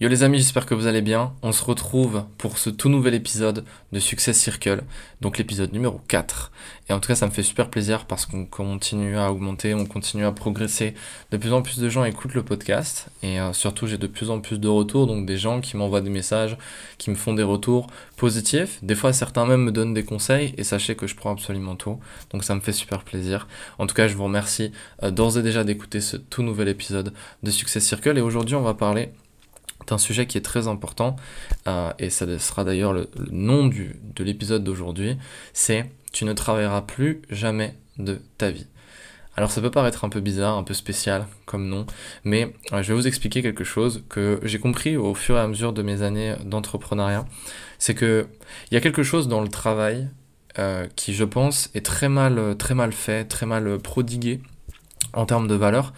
Yo les amis, j'espère que vous allez bien. On se retrouve pour ce tout nouvel épisode de Success Circle, donc l'épisode numéro 4. Et en tout cas, ça me fait super plaisir parce qu'on continue à augmenter, on continue à progresser. De plus en plus de gens écoutent le podcast et euh, surtout, j'ai de plus en plus de retours, donc des gens qui m'envoient des messages, qui me font des retours positifs. Des fois, certains même me donnent des conseils et sachez que je prends absolument tout. Donc ça me fait super plaisir. En tout cas, je vous remercie euh, d'ores et déjà d'écouter ce tout nouvel épisode de Success Circle et aujourd'hui, on va parler un sujet qui est très important, euh, et ça sera d'ailleurs le, nom du, de l'épisode d'aujourd'hui, c'est tu ne travailleras plus jamais de ta vie. Alors ça peut paraître un peu bizarre, un peu spécial comme nom, mais euh, je vais vous expliquer quelque chose que j'ai compris au fur et à mesure de mes années d'entrepreneuriat. C'est que il y a quelque chose dans le travail euh, qui, je pense, est très mal, très mal fait, très mal prodigué en termes de valeur.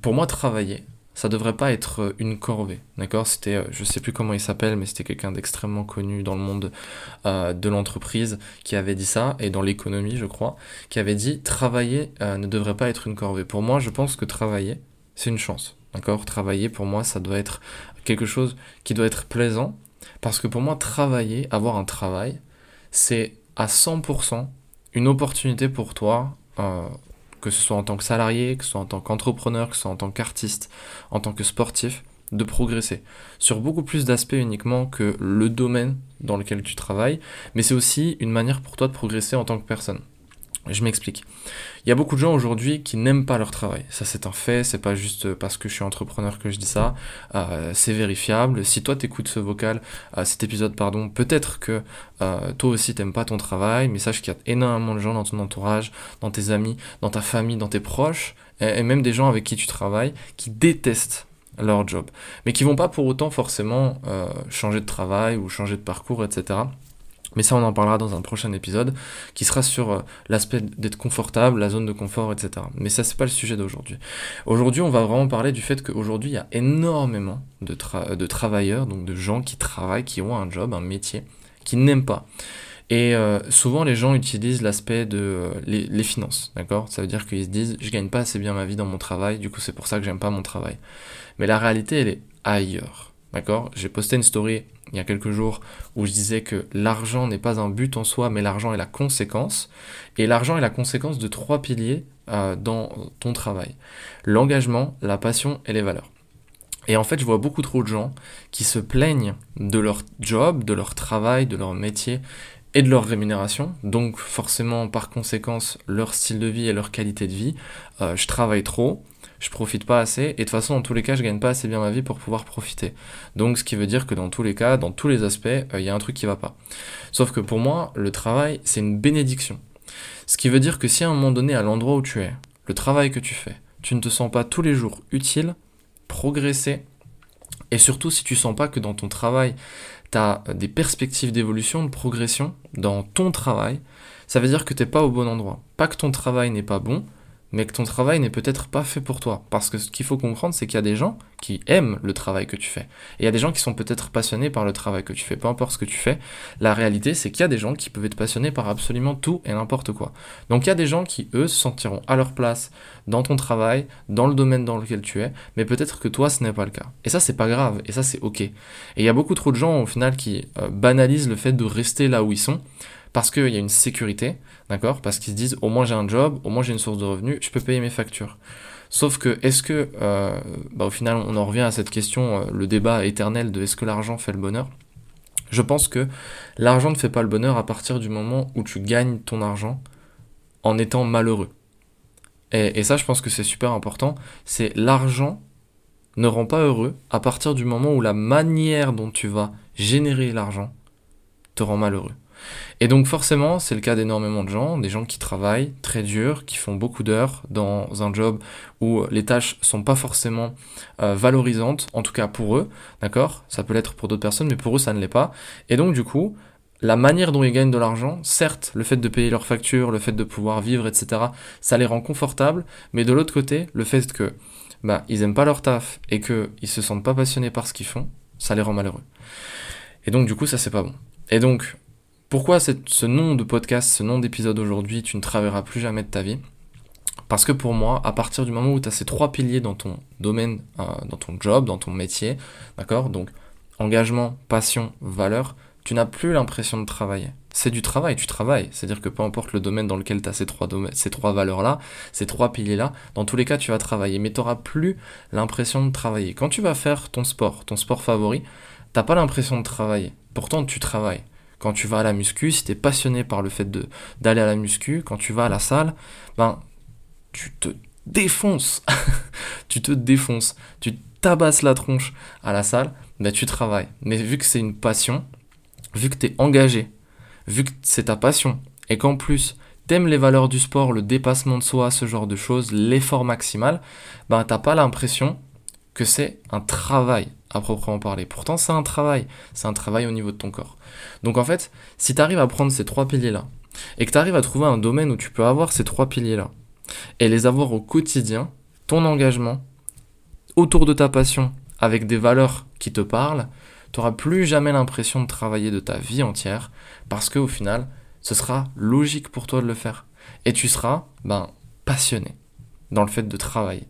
pour moi, travailler, ça devrait pas être euh, une corvée, d'accord? C'était, euh, je sais plus comment il s'appelle, mais c'était quelqu'un d'extrêmement connu dans le monde euh, de l'entreprise qui avait dit ça, et dans l'économie, je crois, qui avait dit travailler ne devrait pas être une corvée. Pour moi, je pense que travailler, c'est une chance, d'accord? Travailler, pour moi, ça doit être quelque chose qui doit être plaisant, parce que pour moi, travailler, avoir un travail, c'est à 100% une opportunité pour toi que ce soit en tant que salarié, que ce soit en tant qu'entrepreneur, que ce soit en tant qu'artiste, en tant que sportif, de progresser sur beaucoup plus d'aspects uniquement que le domaine dans lequel tu travailles, mais c'est aussi une manière pour toi de progresser en tant que personne. Je m'explique. Il y a beaucoup de gens aujourd'hui qui n'aiment pas leur travail. Ça, c'est un fait. C'est pas juste parce que je suis entrepreneur que je dis ça. Euh, c'est vérifiable. Si toi t'écoutes ce vocal, euh, cet épisode, pardon, peut-être que euh, toi aussi t'aimes pas ton travail. Mais sache qu'il y a énormément de gens dans ton entourage, dans tes amis, dans ta famille, dans tes proches, et, et même des gens avec qui tu travailles, qui détestent leur job, mais qui vont pas pour autant forcément changer de travail ou changer de parcours, etc. Mais ça, on en parlera dans un prochain épisode qui sera sur euh, l'aspect d'être confortable, la zone de confort, etc. Mais ça, c'est pas le sujet d'aujourd'hui. Aujourd'hui, on va vraiment parler du fait qu'aujourd'hui, il y a énormément de, de travailleurs, donc de gens qui travaillent, qui ont un job, un métier, qui n'aiment pas. Et euh, souvent, les gens utilisent l'aspect de euh, les, finances, d'accord? Ça veut dire qu'ils se disent, je gagne pas assez bien ma vie dans mon travail, du coup, c'est pour ça que j'aime pas mon travail. Mais la réalité, elle est ailleurs, d'accord? J'ai posté une story il y a quelques jours où je disais que l'argent n'est pas un but en soi, mais l'argent est la conséquence. Et l'argent est la conséquence de trois piliers euh, dans ton travail. L'engagement, la passion et les valeurs. Et en fait, je vois beaucoup trop de gens qui se plaignent de leur job, de leur travail, de leur métier et de leur rémunération, donc forcément par conséquence leur style de vie et leur qualité de vie. Euh, je travaille trop, je profite pas assez, et de toute façon, dans tous les cas, je gagne pas assez bien ma vie pour pouvoir profiter. Donc, ce qui veut dire que dans tous les cas, dans tous les aspects, euh, il y a un truc qui va pas. Sauf que pour moi, le travail, c'est une bénédiction. Ce qui veut dire que si à un moment donné, à l'endroit où tu es, le travail que tu fais, tu ne te sens pas tous les jours utile, progresser, et surtout si tu sens pas que dans ton travail, tu as des perspectives d'évolution, de progression dans ton travail, ça veut dire que tu n'es pas au bon endroit. Pas que ton travail n'est pas bon, mais que ton travail n'est peut-être pas fait pour toi. Parce que ce qu'il faut comprendre, c'est qu'il y a des gens qui aiment le travail que tu fais. Et il y a des gens qui sont peut-être passionnés par le travail que tu fais, peu importe ce que tu fais. La réalité, c'est qu'il y a des gens qui peuvent être passionnés par absolument tout et n'importe quoi. Donc il y a des gens qui, eux, se sentiront à leur place dans ton travail, dans le domaine dans lequel tu es, mais peut-être que toi, ce n'est pas le cas. Et ça, c'est pas grave, et ça, c'est ok. Et il y a beaucoup trop de gens, au final, qui euh, banalisent le fait de rester là où ils sont parce qu'il y a une sécurité, d'accord Parce qu'ils se disent au moins j'ai un job, au moins j'ai une source de revenus, je peux payer mes factures. Sauf que est-ce que, euh, bah, au final, on en revient à cette question, euh, le débat éternel de est-ce que l'argent fait le bonheur? Je pense que l'argent ne fait pas le bonheur à partir du moment où tu gagnes ton argent en étant malheureux. Et, et ça, je pense que c'est super important. C'est l'argent ne rend pas heureux à partir du moment où la manière dont tu vas générer l'argent te rend malheureux. Et donc forcément, c'est le cas d'énormément de gens, des gens qui travaillent très dur, qui font beaucoup d'heures dans un job où les tâches sont pas forcément euh, valorisantes, en tout cas pour eux, d'accord? Ça peut l'être pour d'autres personnes, mais pour eux ça ne l'est pas. Et donc du coup, la manière dont ils gagnent de l'argent, certes, le fait de payer leurs factures, le fait de pouvoir vivre, etc., ça les rend confortables, mais de l'autre côté, le fait que bah, ils aiment pas leur taf et qu'ils se sentent pas passionnés par ce qu'ils font, ça les rend malheureux. Et donc du coup, ça c'est pas bon. Et donc, pourquoi ce nom de podcast, ce nom d'épisode aujourd'hui, tu ne travailleras plus jamais de ta vie? Parce que pour moi, à partir du moment où tu as ces trois piliers dans ton domaine, euh, dans ton job, dans ton métier, d'accord? Donc engagement, passion, valeur, tu n'as plus l'impression de travailler. C'est du travail, tu travailles. C'est-à-dire que peu importe le domaine dans lequel tu as ces trois, valeurs-là, ces trois piliers-là, dans tous les cas, tu vas travailler. Mais tu n'auras plus l'impression de travailler. Quand tu vas faire ton sport, ton sport favori, t'as pas l'impression de travailler. Pourtant, tu travailles. Quand tu vas à la muscu, si tu es passionné par le fait d'aller à la muscu, quand tu vas à la salle, ben, tu te défonces. tu te défonces. Tu tabasses la tronche à la salle, ben, tu travailles. Mais vu que c'est une passion, vu que tu es engagé, vu que c'est ta passion, et qu'en plus, t'aimes les valeurs du sport, le dépassement de soi, ce genre de choses, l'effort maximal, ben t'as pas l'impression que c'est un travail à proprement parler. Pourtant, c'est un travail, c'est un travail au niveau de ton corps. Donc en fait, si tu arrives à prendre ces trois piliers-là, et que tu arrives à trouver un domaine où tu peux avoir ces trois piliers-là, et les avoir au quotidien, ton engagement, autour de ta passion, avec des valeurs qui te parlent, tu n'auras plus jamais l'impression de travailler de ta vie entière, parce qu'au final, ce sera logique pour toi de le faire. Et tu seras ben, passionné dans le fait de travailler.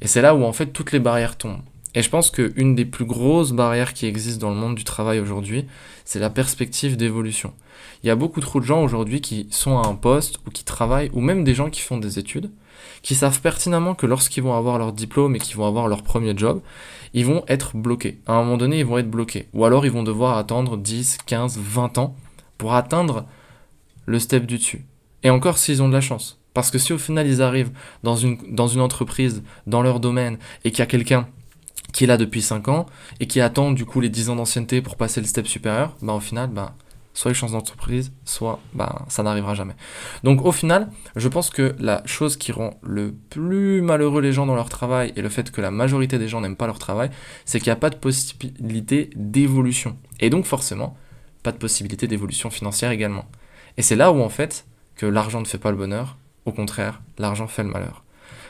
Et c'est là où en fait toutes les barrières tombent. Et je pense qu'une des plus grosses barrières qui existent dans le monde du travail aujourd'hui, c'est la perspective d'évolution. Il y a beaucoup trop de gens aujourd'hui qui sont à un poste ou qui travaillent, ou même des gens qui font des études, qui savent pertinemment que lorsqu'ils vont avoir leur diplôme et qu'ils vont avoir leur premier job, ils vont être bloqués. À un moment donné, ils vont être bloqués. Ou alors ils vont devoir attendre 10, 15, 20 ans pour atteindre le step du dessus. Et encore s'ils ont de la chance. Parce que si au final ils arrivent dans une, entreprise, dans leur domaine, et qu'il y a quelqu'un qui est là depuis 5 ans, et qui attend du coup les 10 ans d'ancienneté pour passer le step supérieur, bah au final, bah, soit ils changent d'entreprise, soit bah, ça n'arrivera jamais. Donc au final, je pense que la chose qui rend le plus malheureux les gens dans leur travail et le fait que la majorité des gens n'aiment pas leur travail, c'est qu'il n'y a pas de possibilité d'évolution. Et donc forcément, pas de possibilité d'évolution financière également. Et c'est là où en fait que l'argent ne fait pas le bonheur, au contraire, l'argent fait le malheur.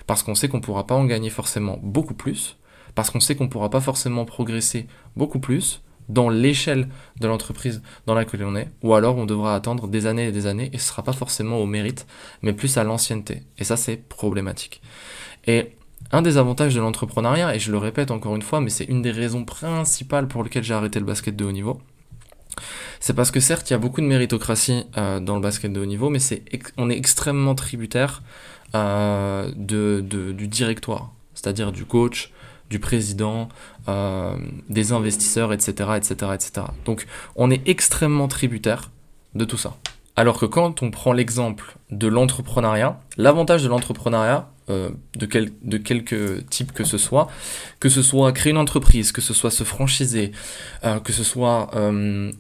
Parce qu'on sait qu'on ne pourra pas en gagner forcément beaucoup plus, parce qu'on sait qu'on ne pourra pas forcément progresser beaucoup plus, dans l'échelle de l'entreprise dans laquelle on est, ou alors on devra attendre des années et des années, et ce sera pas forcément au mérite, mais plus à l'ancienneté. Et ça, c'est problématique. Et un des avantages de l'entrepreneuriat, et je le répète encore une fois, mais c'est une des raisons principales pour lesquelles j'ai arrêté le basket de haut niveau, c'est parce que certes, il y a beaucoup de méritocratie euh, dans le basket de haut niveau, mais on est extrêmement tributaire euh, du directoire, c'est-à-dire du coach, du président, euh, des investisseurs, etc., etc., etc. Donc on est extrêmement tributaire de tout ça. Alors que quand on prend l'exemple de l'entrepreneuriat, l'avantage de l'entrepreneuriat, euh, de, quel, de quelque type que ce soit, que ce soit créer une entreprise, que ce soit se franchiser, euh, que ce soit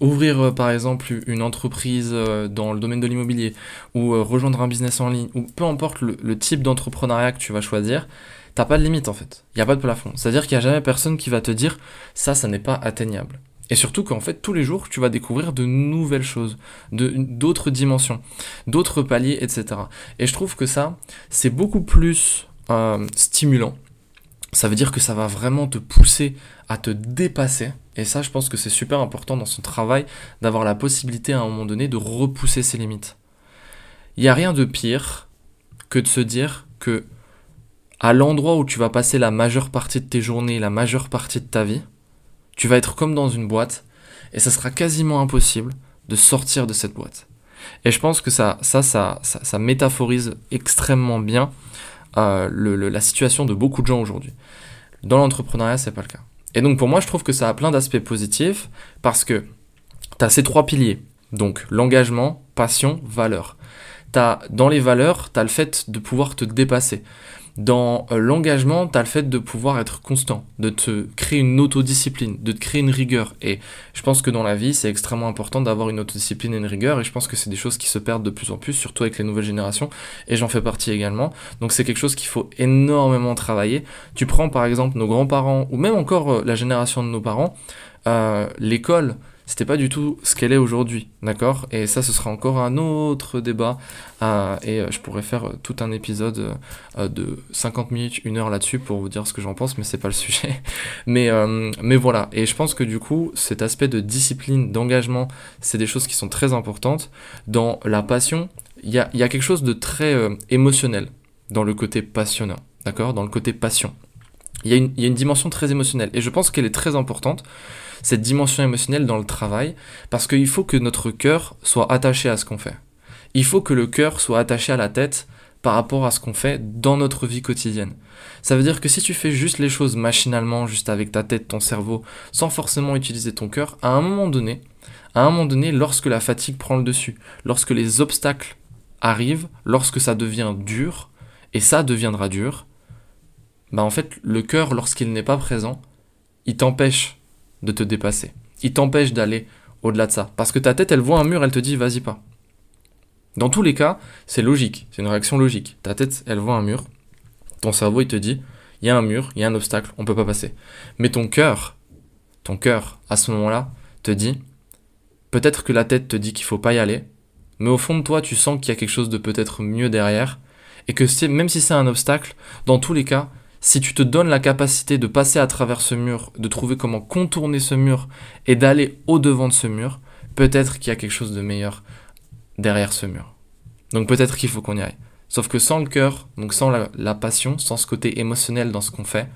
ouvrir par exemple une entreprise dans le domaine de l'immobilier, ou rejoindre un business en ligne, ou peu importe le type d'entrepreneuriat que tu vas choisir, t'as pas de limite en fait. Il n'y a pas de plafond. C'est-à-dire qu'il n'y a jamais personne qui va te dire ça, ça n'est pas atteignable. Et surtout qu'en fait, tous les jours, tu vas découvrir de nouvelles choses, d'autres dimensions, d'autres paliers, etc. Et je trouve que ça, c'est beaucoup plus euh, stimulant. Ça veut dire que ça va vraiment te pousser à te dépasser. Et ça, je pense que c'est super important dans son travail d'avoir la possibilité à un moment donné de repousser ses limites. Il n'y a rien de pire que de se dire que à l'endroit où tu vas passer la majeure partie de tes journées, la majeure partie de ta vie, tu vas être comme dans une boîte et ça sera quasiment impossible de sortir de cette boîte. Et je pense que ça, ça, ça, ça, métaphorise extrêmement bien euh, la situation de beaucoup de gens aujourd'hui. Dans l'entrepreneuriat, c'est pas le cas. Et donc pour moi, je trouve que ça a plein d'aspects positifs parce que tu as ces trois piliers. Donc l'engagement, passion, valeur. As, dans les valeurs, tu as le fait de pouvoir te dépasser Dans euh, l'engagement, tu as le fait de pouvoir être constant, de te créer une autodiscipline, de te créer une rigueur. Et je pense que dans la vie, c'est extrêmement important d'avoir une autodiscipline et une rigueur. Et je pense que c'est des choses qui se perdent de plus en plus, surtout avec les nouvelles générations. Et j'en fais partie également. Donc c'est quelque chose qu'il faut énormément travailler. Tu prends par exemple nos grands-parents, ou même encore euh, la génération de nos parents, euh, l'école c'était pas du tout ce qu'elle est aujourd'hui, d'accord? Et ça, ce sera encore un autre débat, euh, et euh, je pourrais faire euh, tout un épisode de 50 minutes, une heure là-dessus pour vous dire ce que j'en pense, mais c'est pas le sujet. mais, voilà, et je pense que du coup, cet aspect de discipline, d'engagement, c'est des choses qui sont très importantes. Dans la passion, il y a, y a, quelque chose de très émotionnel dans le côté passionnant, d'accord? Dans le côté passion. Il y, y, a une dimension très émotionnelle, et je pense qu'elle est très importante cette dimension émotionnelle dans le travail, parce qu'il faut que notre cœur soit attaché à ce qu'on fait. Il faut que le cœur soit attaché à la tête par rapport à ce qu'on fait dans notre vie quotidienne. Ça veut dire que si tu fais juste les choses machinalement, juste avec ta tête, ton cerveau, sans forcément utiliser ton cœur, à un moment donné, à un moment donné, lorsque la fatigue prend le dessus, lorsque les obstacles arrivent, lorsque ça devient dur, et ça deviendra dur, bah en fait, le cœur, lorsqu'il n'est pas présent, il t'empêche de te dépasser. Il t'empêche d'aller au-delà de ça. Parce que ta tête, elle voit un mur, elle te dit vas-y pas. Dans tous les cas, c'est logique, c'est une réaction logique. Ta tête, elle voit un mur, ton cerveau, il te dit il y a un mur, il y a un obstacle, on peut pas passer. Mais ton cœur, ton cœur, à ce moment-là, te dit peut-être que la tête te dit qu'il faut pas y aller, mais au fond de toi, tu sens qu'il y a quelque chose de peut-être mieux derrière, et que même si c'est un obstacle, dans tous les cas, si tu te donnes la capacité de passer à travers ce mur, de trouver comment contourner ce mur et d'aller au-devant de ce mur, peut-être qu'il y a quelque chose de meilleur derrière ce mur. Donc peut-être qu'il faut qu'on y aille. Sauf que sans le cœur, donc sans la, la passion, sans ce côté émotionnel dans ce qu'on fait,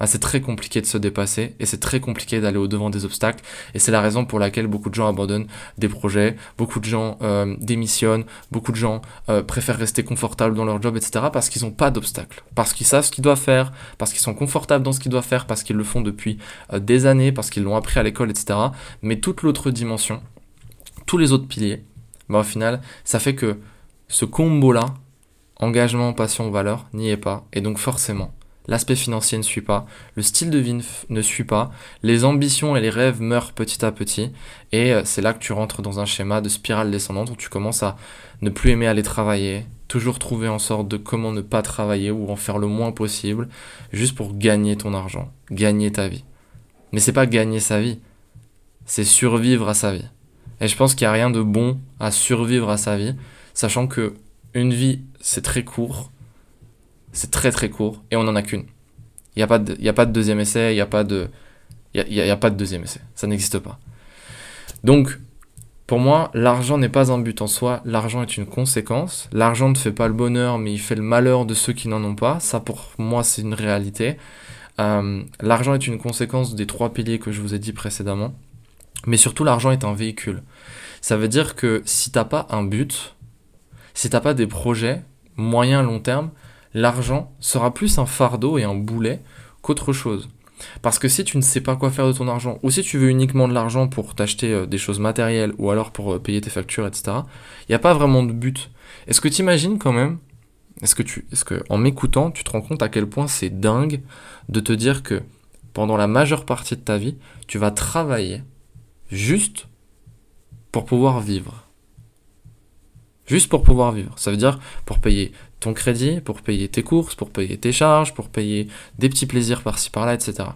bah, c'est très compliqué de se dépasser et c'est très compliqué d'aller au-devant des obstacles. Et c'est la raison pour laquelle beaucoup de gens abandonnent des projets, beaucoup de gens euh, démissionnent, beaucoup de gens euh, préfèrent rester confortables dans leur job, etc. parce qu'ils n'ont pas d'obstacles, parce qu'ils savent ce qu'ils doivent faire, parce qu'ils sont confortables dans ce qu'ils doivent faire, parce qu'ils le font depuis euh, des années, parce qu'ils l'ont appris à l'école, etc. Mais toute l'autre dimension, tous les autres piliers, bah, au final, ça fait que ce combo-là, engagement, passion, valeur, n'y est pas. Et donc forcément, l'aspect financier ne suit pas, le style de vie ne suit pas, les ambitions et les rêves meurent petit à petit, et euh, c'est là que tu rentres dans un schéma de spirale descendante où tu commences à ne plus aimer aller travailler, toujours trouver en sorte de comment ne pas travailler ou en faire le moins possible, juste pour gagner ton argent, gagner ta vie. Mais c'est pas gagner sa vie, c'est survivre à sa vie. Et je pense qu'il n'y a rien de bon à survivre à sa vie, sachant que une vie c'est très court, c'est très très court et on n'en a qu'une. Il n'y a, pas de, a pas de deuxième essai, il n'y a, pas de, y a, a pas de deuxième essai. Ça n'existe pas. Donc, pour moi, l'argent n'est pas un but en soi, l'argent est une conséquence. L'argent ne fait pas le bonheur, mais il fait le malheur de ceux qui n'en ont pas. Ça, pour moi, c'est une réalité. Euh, l'argent est une conséquence des trois piliers que je vous ai dit précédemment. Mais surtout, l'argent est un véhicule. Ça veut dire que si t'as pas un but, si t'as pas des projets, moyen, long terme, l'argent sera plus un fardeau et un boulet qu'autre chose. Parce que si tu ne sais pas quoi faire de ton argent, ou si tu veux uniquement de l'argent pour t'acheter euh, des choses matérielles, ou alors pour euh, payer tes factures, etc., il n'y a pas vraiment de but. Est-ce que tu imagines quand même, est-ce que tu, est-ce que en m'écoutant, tu te rends compte à quel point c'est dingue de te dire que pendant la majeure partie de ta vie, tu vas travailler juste pour pouvoir vivre. Juste pour pouvoir vivre. Ça veut dire pour payer ton crédit, pour payer tes courses, pour payer tes charges, pour payer des petits plaisirs par-ci par-là, etc.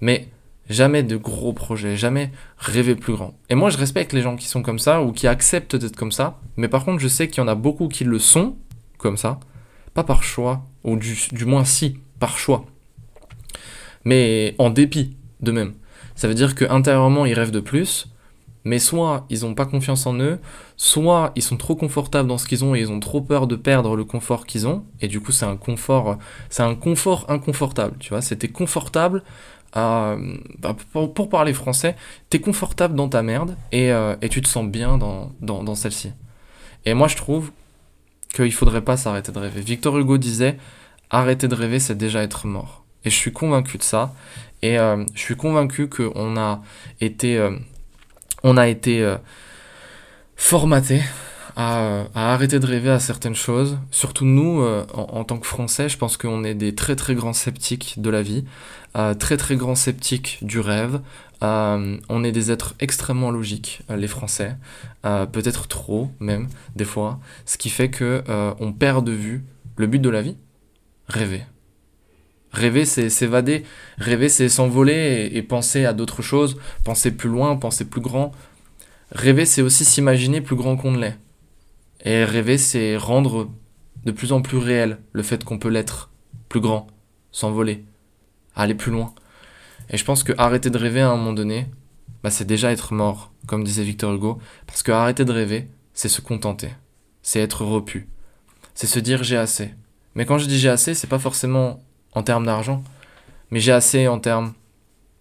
Mais jamais de gros projets, jamais rêver plus grand. Et moi, je respecte les gens qui sont comme ça ou qui acceptent d'être comme ça, mais par contre, je sais qu'il y en a beaucoup qui le sont comme ça, pas par choix, ou du, du moins si, par choix, mais en dépit de même. Ça veut dire qu'intérieurement, ils rêvent de plus, mais soit ils n'ont pas confiance en eux, soit ils sont trop confortables dans ce qu'ils ont et ils ont trop peur de perdre le confort qu'ils ont, et du coup c'est un confort, c'est un confort inconfortable, tu vois, c'était confortable, bah, pour, parler français, t'es confortable dans ta merde et, euh, et tu te sens bien dans, dans, celle-ci. Et moi je trouve qu'il faudrait pas s'arrêter de rêver. Victor Hugo disait, arrêter de rêver c'est déjà être mort. Et je suis convaincu de ça, et euh, je suis convaincu qu'on a été... Euh, on a été euh, formaté à, arrêter de rêver à certaines choses. Surtout nous, euh, en, tant que Français, je pense qu'on est des très très grands sceptiques de la vie, euh, très très grands sceptiques du rêve. Euh, on est des êtres extrêmement logiques, les Français, peut-être trop même des fois, ce qui fait que on perd de vue le but de la vie, rêver. Rêver, c'est s'évader. Rêver, c'est s'envoler et, penser à d'autres choses, penser plus loin, penser plus grand. Rêver, c'est aussi s'imaginer plus grand qu'on ne l'est. Et rêver, c'est rendre de plus en plus réel le fait qu'on peut l'être plus grand, s'envoler, aller plus loin. Et je pense que arrêter de rêver à un moment donné, bah c'est déjà être mort, comme disait Victor Hugo, parce que arrêter de rêver, c'est se contenter, c'est être repu, c'est se dire j'ai assez. Mais quand je dis j'ai assez, c'est pas forcément en termes d'argent, mais j'ai assez en termes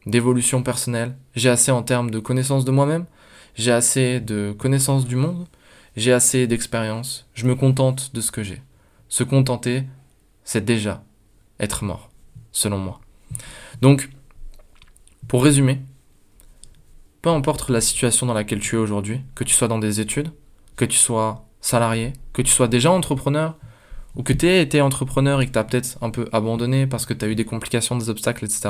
d'évolution personnelle, j'ai assez en termes de connaissance de moi-même, j'ai assez de connaissance du monde, j'ai assez d'expérience, je me contente de ce que j'ai. Se contenter, c'est déjà être mort, selon moi. Donc, pour résumer, peu importe la situation dans laquelle tu es aujourd'hui, que tu sois dans des études, que tu sois salarié, que tu sois déjà entrepreneur, ou que tu été entrepreneur et que tu as peut-être un peu abandonné parce que tu as eu des complications, des obstacles, etc.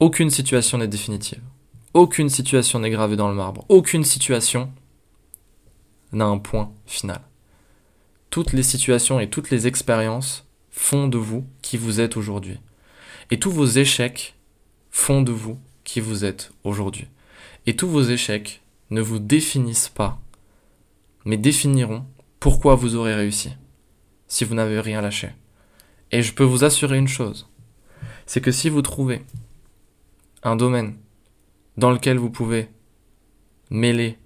Aucune situation n'est définitive. Aucune situation n'est gravée dans le marbre. Aucune situation n'a un point final. Toutes les situations et toutes les expériences font de vous qui vous êtes aujourd'hui. Et tous vos échecs font de vous qui vous êtes aujourd'hui. Et tous vos échecs ne vous définissent pas, mais définiront pourquoi vous aurez réussi si vous n'avez rien lâché. Et je peux vous assurer une chose, c'est que si vous trouvez un domaine dans lequel vous pouvez mêler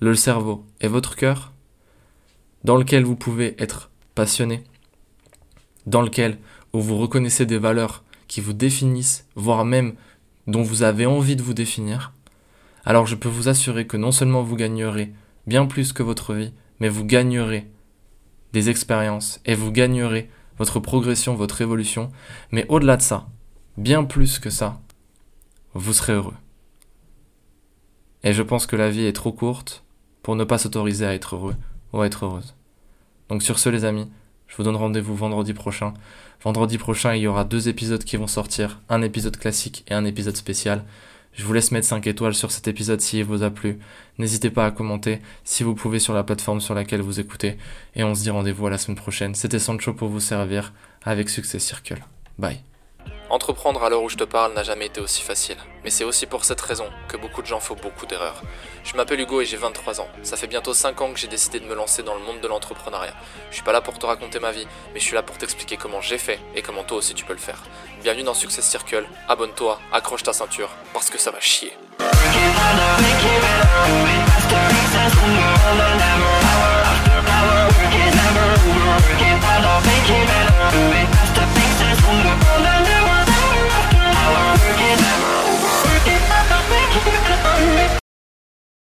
le cerveau et votre cœur, dans lequel vous pouvez être passionné, dans lequel vous reconnaissez des valeurs qui vous définissent, voire même dont vous avez envie de vous définir, alors je peux vous assurer que non seulement vous gagnerez bien plus que votre vie, mais vous gagnerez des expériences et vous gagnerez votre progression, votre évolution, mais au-delà de ça, bien plus que ça, vous serez heureux. Et je pense que la vie est trop courte pour ne pas s'autoriser à être heureux ou à être heureuse. Donc sur ce les amis, je vous donne rendez-vous vendredi prochain. Vendredi prochain, il y aura deux épisodes qui vont sortir, un épisode classique et un épisode spécial. Je vous laisse mettre 5 étoiles sur cet épisode s'il vous a plu. N'hésitez pas à commenter si vous pouvez sur la plateforme sur laquelle vous écoutez. Et on se dit rendez-vous à la semaine prochaine. C'était Sancho pour vous servir avec Success Circle. Bye. Entreprendre à l'heure où je te parle n'a jamais été aussi facile, mais c'est aussi pour cette raison que beaucoup de gens font beaucoup d'erreurs. Je m'appelle Hugo et j'ai 23 ans. Ça fait bientôt 5 ans que j'ai décidé de me lancer dans le monde de l'entrepreneuriat. Je suis pas là pour te raconter ma vie, mais je suis là pour t'expliquer comment j'ai fait et comment toi aussi tu peux le faire. Bienvenue dans Success Circle, abonne-toi, accroche ta ceinture, parce que ça va chier.